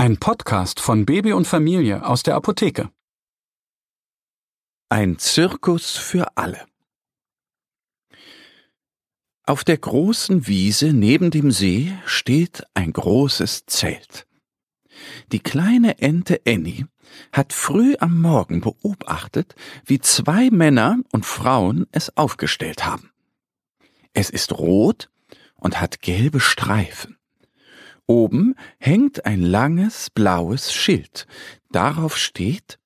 Ein Podcast von Baby und Familie aus der Apotheke. Ein Zirkus für alle. Auf der großen Wiese neben dem See steht ein großes Zelt. Die kleine Ente Annie hat früh am Morgen beobachtet, wie zwei Männer und Frauen es aufgestellt haben. Es ist rot und hat gelbe Streifen. Oben hängt ein langes blaues Schild. Darauf steht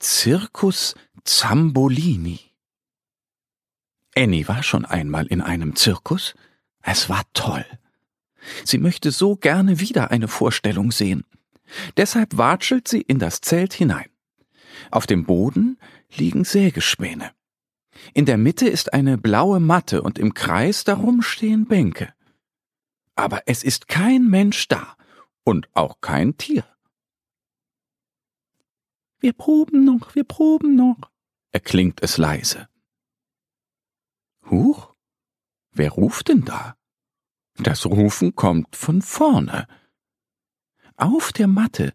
Circus Zambolini. Annie war schon einmal in einem Zirkus. Es war toll. Sie möchte so gerne wieder eine Vorstellung sehen. Deshalb watschelt sie in das Zelt hinein. Auf dem Boden liegen Sägespäne. In der Mitte ist eine blaue Matte und im Kreis darum stehen Bänke aber es ist kein Mensch da und auch kein Tier. Wir proben noch, wir proben noch, erklingt es leise. Huch, wer ruft denn da? Das Rufen kommt von vorne. Auf der Matte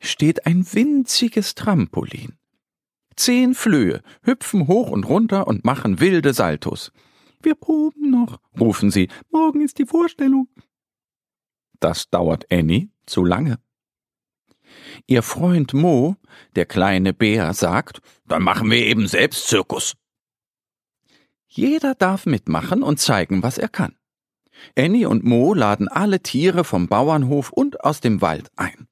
steht ein winziges Trampolin. Zehn Flöhe hüpfen hoch und runter und machen wilde Saltos. Wir proben noch, rufen sie. Morgen ist die Vorstellung. Das dauert Annie zu lange. Ihr Freund Mo, der kleine Bär, sagt, dann machen wir eben selbst Zirkus. Jeder darf mitmachen und zeigen, was er kann. Annie und Mo laden alle Tiere vom Bauernhof und aus dem Wald ein.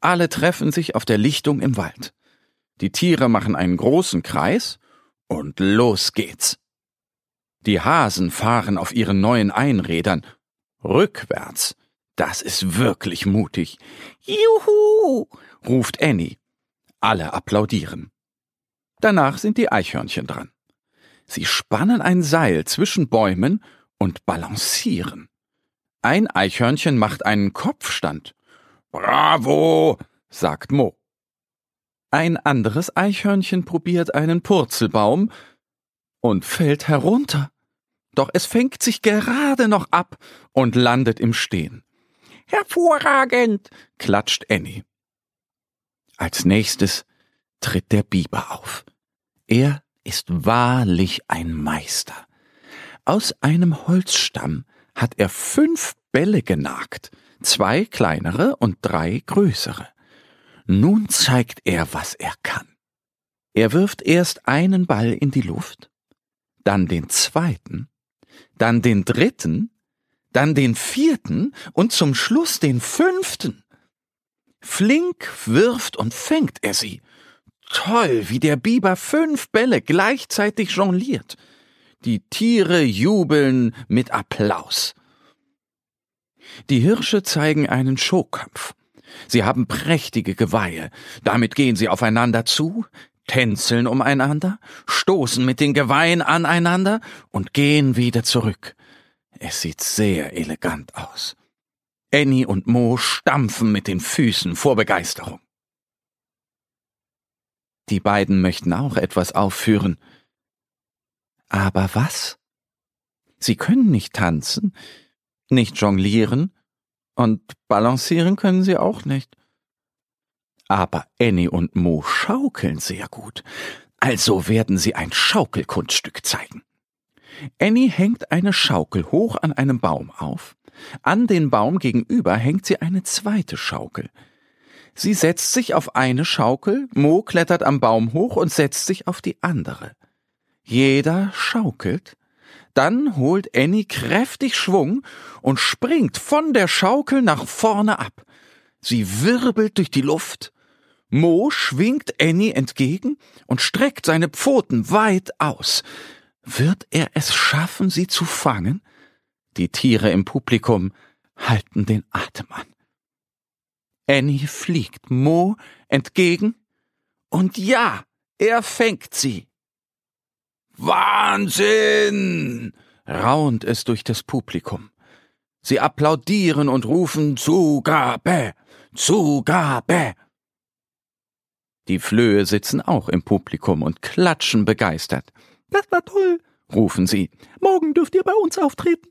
Alle treffen sich auf der Lichtung im Wald. Die Tiere machen einen großen Kreis und los geht's. Die Hasen fahren auf ihren neuen Einrädern rückwärts. Das ist wirklich mutig. Juhu! ruft Annie. Alle applaudieren. Danach sind die Eichhörnchen dran. Sie spannen ein Seil zwischen Bäumen und balancieren. Ein Eichhörnchen macht einen Kopfstand. Bravo! sagt Mo. Ein anderes Eichhörnchen probiert einen Purzelbaum und fällt herunter. Doch es fängt sich gerade noch ab und landet im Stehen. Hervorragend, klatscht Annie. Als nächstes tritt der Biber auf. Er ist wahrlich ein Meister. Aus einem Holzstamm hat er fünf Bälle genagt, zwei kleinere und drei größere. Nun zeigt er, was er kann. Er wirft erst einen Ball in die Luft, dann den zweiten, dann den dritten, dann den vierten und zum Schluss den fünften. Flink wirft und fängt er sie. Toll, wie der Biber fünf Bälle gleichzeitig jongliert. Die Tiere jubeln mit Applaus. Die Hirsche zeigen einen Showkampf. Sie haben prächtige Geweihe. Damit gehen sie aufeinander zu, tänzeln umeinander, stoßen mit den Geweihen aneinander und gehen wieder zurück. Es sieht sehr elegant aus. Annie und Mo stampfen mit den Füßen vor Begeisterung. Die beiden möchten auch etwas aufführen. Aber was? Sie können nicht tanzen, nicht jonglieren und balancieren können sie auch nicht. Aber Annie und Mo schaukeln sehr gut, also werden sie ein Schaukelkunststück zeigen. Annie hängt eine Schaukel hoch an einem Baum auf, an den Baum gegenüber hängt sie eine zweite Schaukel. Sie setzt sich auf eine Schaukel, Mo klettert am Baum hoch und setzt sich auf die andere. Jeder schaukelt, dann holt Annie kräftig Schwung und springt von der Schaukel nach vorne ab. Sie wirbelt durch die Luft, Mo schwingt Annie entgegen und streckt seine Pfoten weit aus. Wird er es schaffen, sie zu fangen? Die Tiere im Publikum halten den Atem an. Annie fliegt Mo entgegen und ja, er fängt sie. Wahnsinn! raunt es durch das Publikum. Sie applaudieren und rufen Zugabe, Zugabe. Die Flöhe sitzen auch im Publikum und klatschen begeistert. Das war toll, rufen sie. Morgen dürft ihr bei uns auftreten.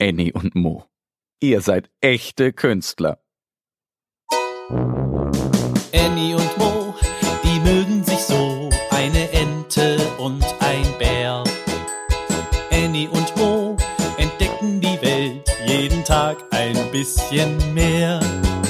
Annie und Mo, ihr seid echte Künstler. Annie und Mo, die mögen sich so, eine Ente und ein Bär. Annie und Mo entdecken die Welt jeden Tag ein bisschen mehr